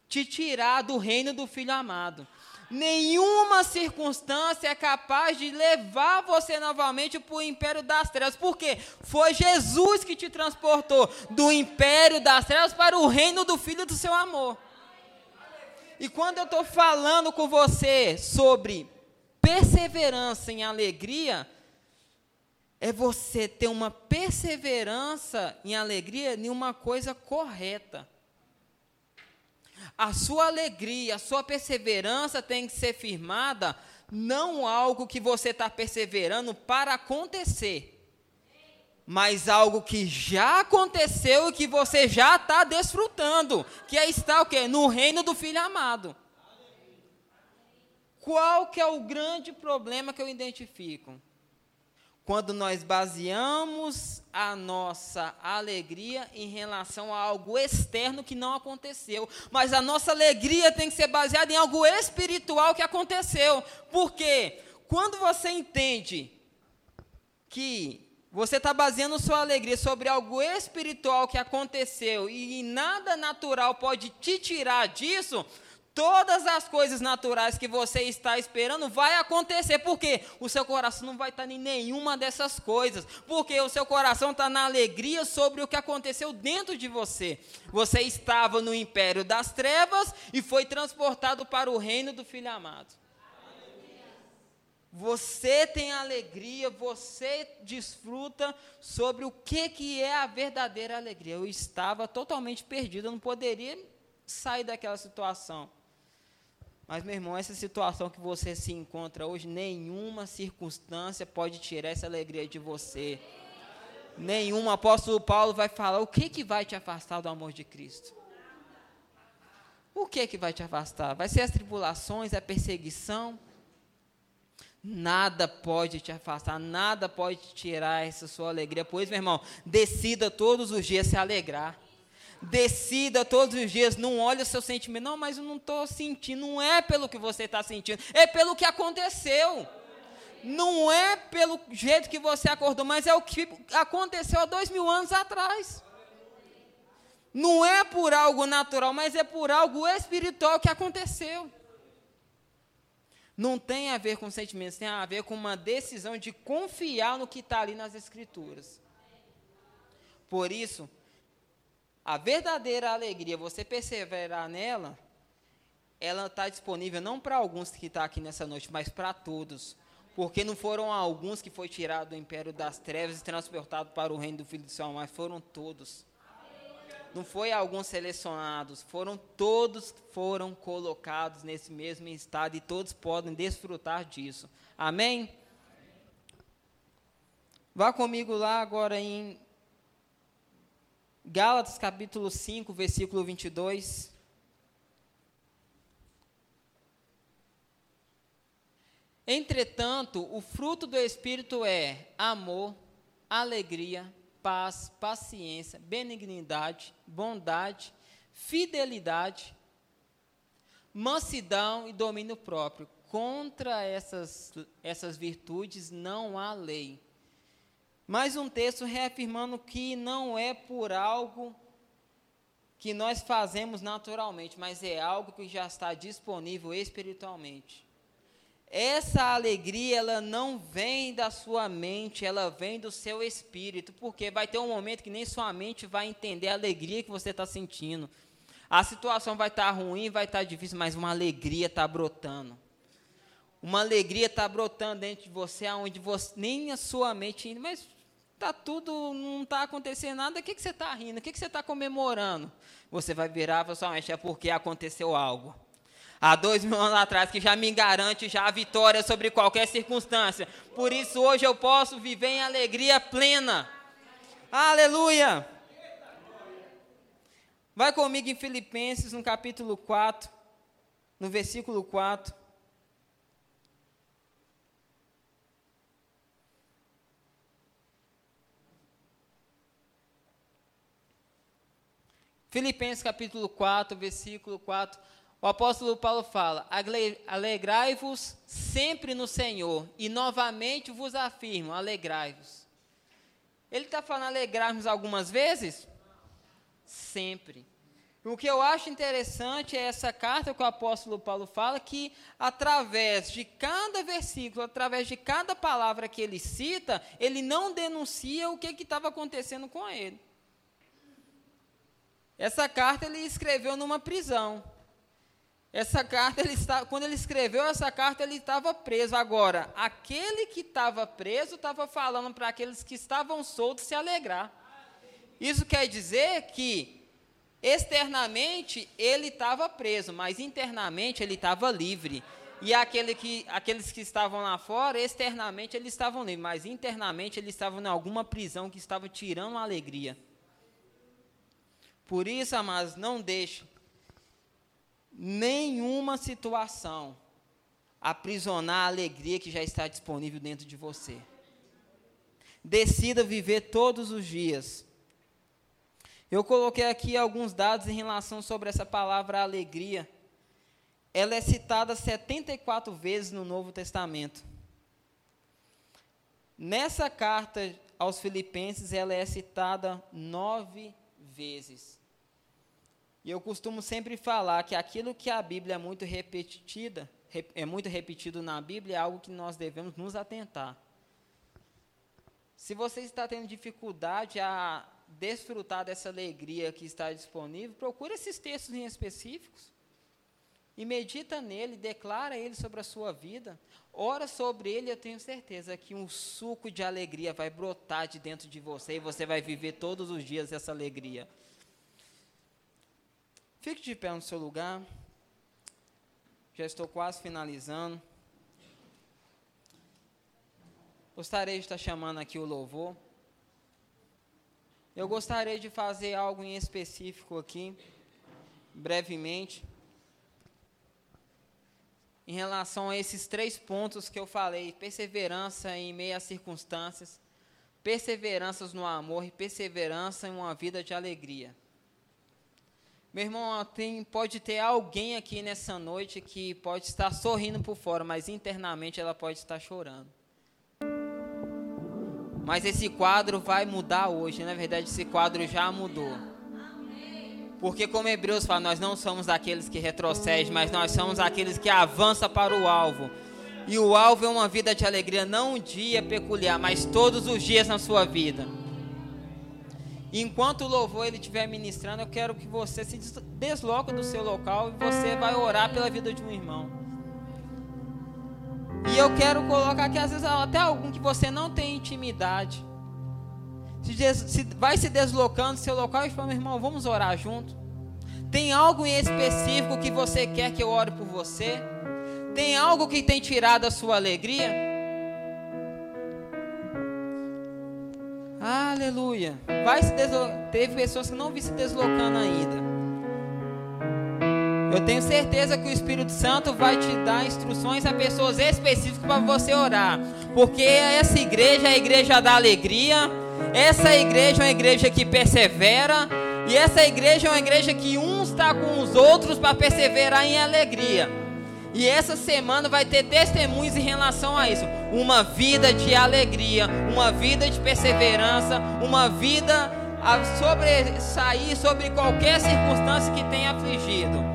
te tirar do reino do Filho amado. Nenhuma circunstância é capaz de levar você novamente para o império das trevas. Porque foi Jesus que te transportou do império das trevas para o reino do Filho do seu amor. E quando eu estou falando com você sobre perseverança em alegria, é você ter uma perseverança em alegria em uma coisa correta. A sua alegria, a sua perseverança tem que ser firmada, não algo que você está perseverando para acontecer, mas algo que já aconteceu e que você já está desfrutando, que é estar o quê? No reino do Filho amado. Qual que é o grande problema que eu identifico? Quando nós baseamos a nossa alegria em relação a algo externo que não aconteceu. Mas a nossa alegria tem que ser baseada em algo espiritual que aconteceu. Por quê? Quando você entende que você está baseando sua alegria sobre algo espiritual que aconteceu e nada natural pode te tirar disso. Todas as coisas naturais que você está esperando vai acontecer, porque o seu coração não vai estar em nenhuma dessas coisas, porque o seu coração está na alegria sobre o que aconteceu dentro de você. Você estava no império das trevas e foi transportado para o reino do Filho amado. Você tem alegria, você desfruta sobre o que, que é a verdadeira alegria. Eu estava totalmente perdido, eu não poderia sair daquela situação. Mas, meu irmão, essa situação que você se encontra hoje, nenhuma circunstância pode tirar essa alegria de você. Nenhum apóstolo Paulo vai falar o que, que vai te afastar do amor de Cristo. O que, que vai te afastar? Vai ser as tribulações, a perseguição? Nada pode te afastar, nada pode tirar essa sua alegria. Pois, meu irmão, decida todos os dias se alegrar. Decida todos os dias, não olhe o seu sentimento. Não, mas eu não estou sentindo. Não é pelo que você está sentindo, é pelo que aconteceu. Não é pelo jeito que você acordou, mas é o que aconteceu há dois mil anos atrás. Não é por algo natural, mas é por algo espiritual que aconteceu não tem a ver com sentimentos, tem a ver com uma decisão de confiar no que está ali nas Escrituras. Por isso, a verdadeira alegria, você perseverar nela, ela está disponível não para alguns que estão tá aqui nessa noite, mas para todos. Porque não foram alguns que foi tirado do império das trevas e transportado para o reino do Filho do Céu, mas foram todos não foi alguns selecionados, foram todos foram colocados nesse mesmo estado e todos podem desfrutar disso. Amém? Vá comigo lá agora em Gálatas capítulo 5, versículo 22. Entretanto, o fruto do Espírito é amor, alegria, paz, paciência, benignidade, bondade, fidelidade, mansidão e domínio próprio. Contra essas, essas virtudes não há lei. Mais um texto reafirmando que não é por algo que nós fazemos naturalmente, mas é algo que já está disponível espiritualmente. Essa alegria, ela não vem da sua mente, ela vem do seu espírito, porque vai ter um momento que nem sua mente vai entender a alegria que você está sentindo. A situação vai estar tá ruim, vai estar tá difícil, mas uma alegria está brotando. Uma alegria está brotando dentro de você, aonde você, nem a sua mente, mas está tudo, não está acontecendo nada, o que, que você está rindo? O que, que você está comemorando? Você vai virar para sua mente, é porque aconteceu algo. há dois mil anos atrás, que já me garante já a vitória sobre qualquer circunstância. Por isso hoje eu posso viver em alegria plena. Aleluia! Vai comigo em Filipenses, no capítulo 4, no versículo 4. Filipenses capítulo 4, versículo 4. O apóstolo Paulo fala: Alegrai-vos sempre no Senhor, e novamente vos afirmo: alegrai-vos. Ele está falando alegrarmos algumas vezes? Sempre. O que eu acho interessante é essa carta que o apóstolo Paulo fala, que através de cada versículo, através de cada palavra que ele cita, ele não denuncia o que estava acontecendo com ele. Essa carta ele escreveu numa prisão. Essa carta, ele está, quando ele escreveu essa carta, ele estava preso. Agora, aquele que estava preso estava falando para aqueles que estavam soltos se alegrar. Isso quer dizer que externamente ele estava preso, mas internamente ele estava livre. E aquele que, aqueles que estavam lá fora, externamente eles estavam livres, mas internamente eles estavam em alguma prisão que estava tirando a alegria. Por isso, amados, não deixe nenhuma situação aprisionar a alegria que já está disponível dentro de você. Decida viver todos os dias. Eu coloquei aqui alguns dados em relação sobre essa palavra alegria. Ela é citada 74 vezes no Novo Testamento. Nessa carta aos Filipenses, ela é citada nove vezes. E eu costumo sempre falar que aquilo que a Bíblia é muito repetida, é muito repetido na Bíblia, é algo que nós devemos nos atentar. Se você está tendo dificuldade a desfrutar dessa alegria que está disponível, procure esses textos em específicos e medita nele, declara ele sobre a sua vida, ora sobre ele, eu tenho certeza que um suco de alegria vai brotar de dentro de você e você vai viver todos os dias essa alegria. Fique de pé no seu lugar. Já estou quase finalizando. Gostaria de estar chamando aqui o louvor. Eu gostaria de fazer algo em específico aqui, brevemente, em relação a esses três pontos que eu falei: perseverança em meio às circunstâncias, perseveranças no amor e perseverança em uma vida de alegria. Meu irmão, tem, pode ter alguém aqui nessa noite que pode estar sorrindo por fora, mas internamente ela pode estar chorando. Mas esse quadro vai mudar hoje. Na verdade, esse quadro já mudou. Porque, como Hebreus fala, nós não somos aqueles que retrocedem, mas nós somos aqueles que avançam para o alvo. E o alvo é uma vida de alegria, não um dia peculiar, mas todos os dias na sua vida. Enquanto o louvor ele estiver ministrando, eu quero que você se desloque do seu local e você vai orar pela vida de um irmão. E eu quero colocar aqui, às vezes, até algum que você não tem intimidade. Se, se vai se deslocando do seu local e fala, meu irmão, vamos orar junto. Tem algo em específico que você quer que eu ore por você? Tem algo que tem tirado a sua alegria? Aleluia. Vai se Teve pessoas que não vi se deslocando ainda. Eu tenho certeza que o Espírito Santo vai te dar instruções a pessoas específicas para você orar. Porque essa igreja é a igreja da alegria. Essa igreja é uma igreja que persevera. E essa igreja é uma igreja que uns está com os outros para perseverar em alegria. E essa semana vai ter testemunhos em relação a isso. Uma vida de alegria, uma vida de perseverança, uma vida a sobressair sobre qualquer circunstância que tenha afligido.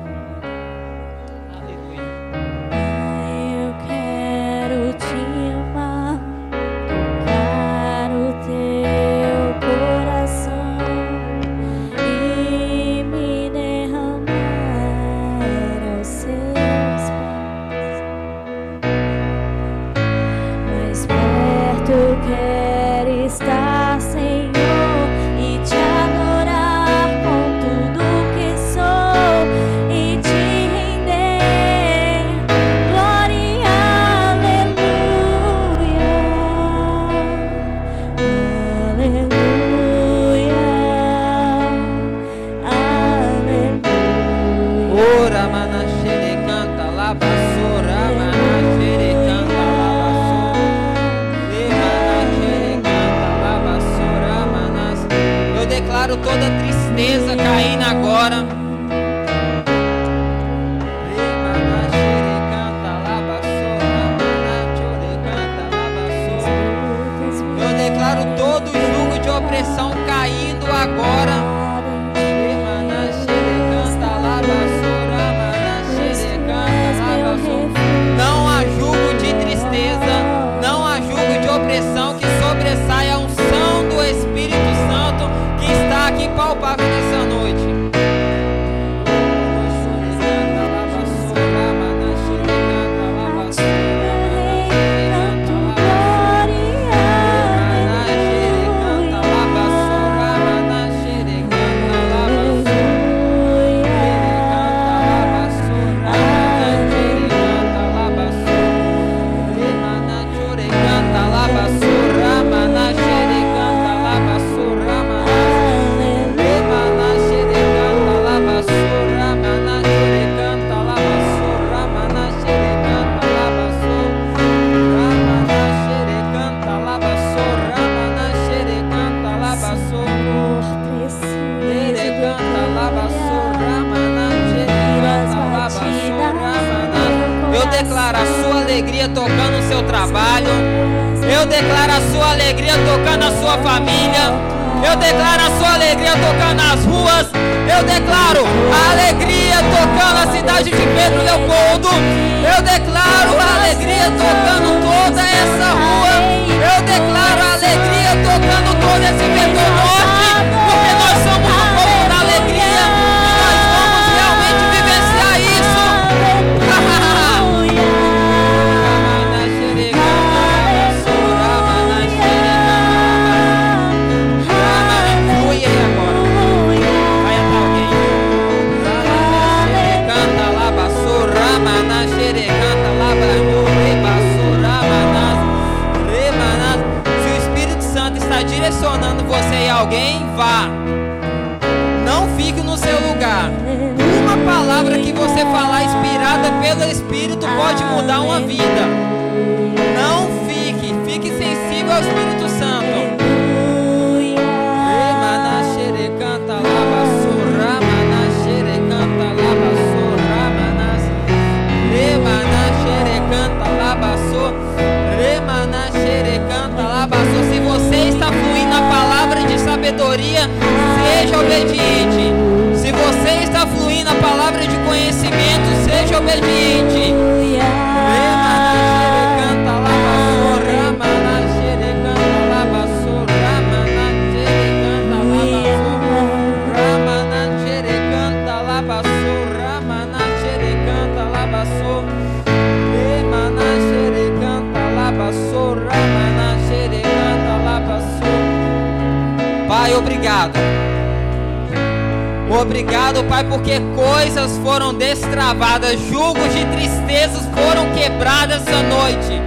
Obrigado, Pai, porque coisas foram destravadas, jugos de tristezas foram quebrados essa noite.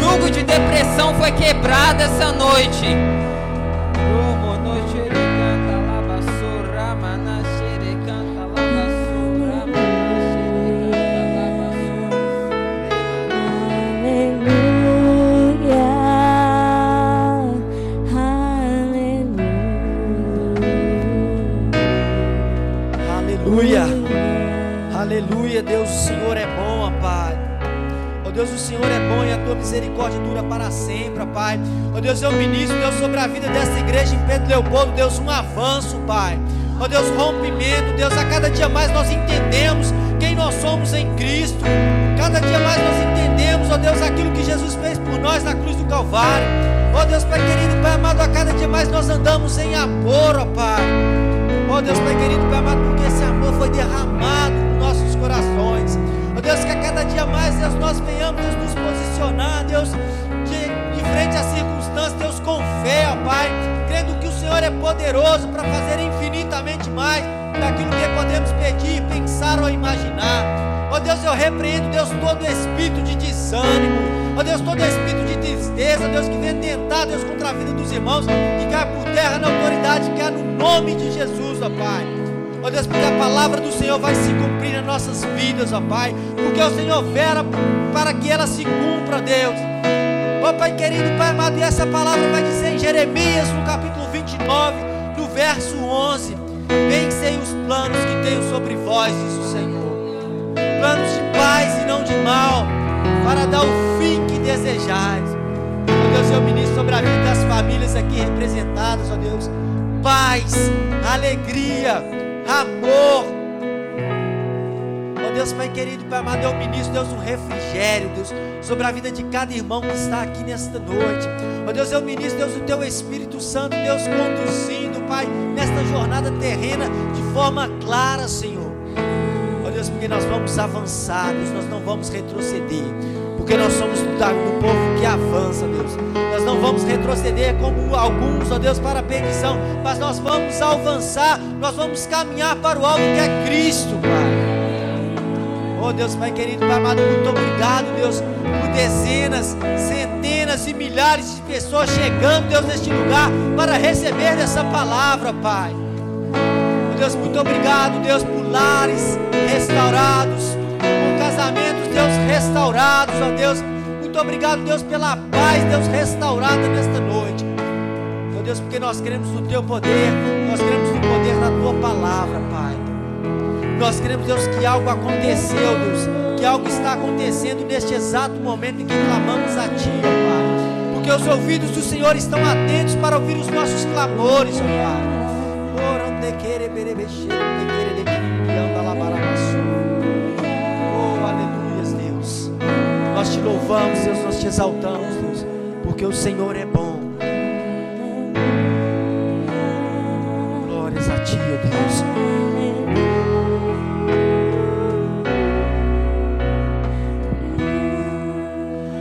jugo de depressão foi quebrado essa noite. Deus, o Senhor é bom, ó Pai. Ó Deus, o Senhor é bom e a tua misericórdia dura para sempre, ó Pai. Ó Deus, eu ministro, Deus, sobre a vida desta igreja em Pedro Leopoldo, Deus, um avanço, Pai. Ó Deus, rompimento, Deus, a cada dia mais nós entendemos quem nós somos em Cristo. Cada dia mais nós entendemos, ó Deus, aquilo que Jesus fez por nós na cruz do Calvário. Ó Deus, Pai querido, Pai amado, a cada dia mais nós andamos em amor, ó Pai. Ó Deus, Pai querido, Pai amado, porque esse amor foi derramado Deus, que a cada dia mais, Deus, nós venhamos Deus, nos posicionar, Deus, de, de frente às circunstâncias, Deus, com fé, ó Pai, crendo que o Senhor é poderoso para fazer infinitamente mais daquilo que podemos pedir, pensar ou imaginar. Ó Deus, eu repreendo, Deus, todo espírito de desânimo, ó Deus, todo espírito de tristeza, Deus, que vem tentar, Deus, contra a vida dos irmãos, que cai por terra na autoridade que é no nome de Jesus, ó Pai. Ó Deus, porque a palavra do Senhor vai se cumprir nas nossas vidas, ó Pai. Porque o Senhor vera para que ela se cumpra, Deus. Ó Pai querido, Pai amado, e essa palavra vai dizer em Jeremias, no capítulo 29, no verso 11: Pensei os planos que tenho sobre vós, diz o Senhor. Planos de paz e não de mal, para dar o fim que desejais. Ó Deus, eu ministro sobre a vida das famílias aqui representadas, ó Deus. Paz, alegria amor, Deus, Pai querido, Pai amado, eu ministro, Deus, um refrigério, Deus, sobre a vida de cada irmão que está aqui nesta noite. Ó Deus, eu ministro, Deus, o Teu Espírito Santo, Deus, conduzindo, Pai, nesta jornada terrena de forma clara, Senhor. Ó Deus, porque nós vamos avançar, Deus, nós não vamos retroceder. Porque nós somos do povo avança, Deus. Nós não vamos retroceder como alguns, ó Deus, para a perdição. Mas nós vamos avançar, nós vamos caminhar para o alto que é Cristo, Pai. Oh Deus, Pai querido, Pai amado, muito obrigado, Deus, por dezenas, centenas e milhares de pessoas chegando, Deus, neste lugar para receber dessa palavra, Pai. Oh Deus, muito obrigado, Deus, por lares restaurados, por casamentos, Deus, restaurados, ó Deus. Muito obrigado, Deus, pela paz, Deus, restaurada nesta noite. Oh Deus, porque nós queremos o Teu poder, nós queremos o poder da Tua palavra, Pai. Nós queremos, Deus, que algo aconteceu, Deus, que algo está acontecendo neste exato momento em que clamamos a Ti, Pai. Porque os ouvidos do Senhor estão atentos para ouvir os nossos clamores, Pai. Oh, nós te louvamos, Deus, nós te exaltamos, Deus, porque o Senhor é bom. Glórias a Ti, Deus.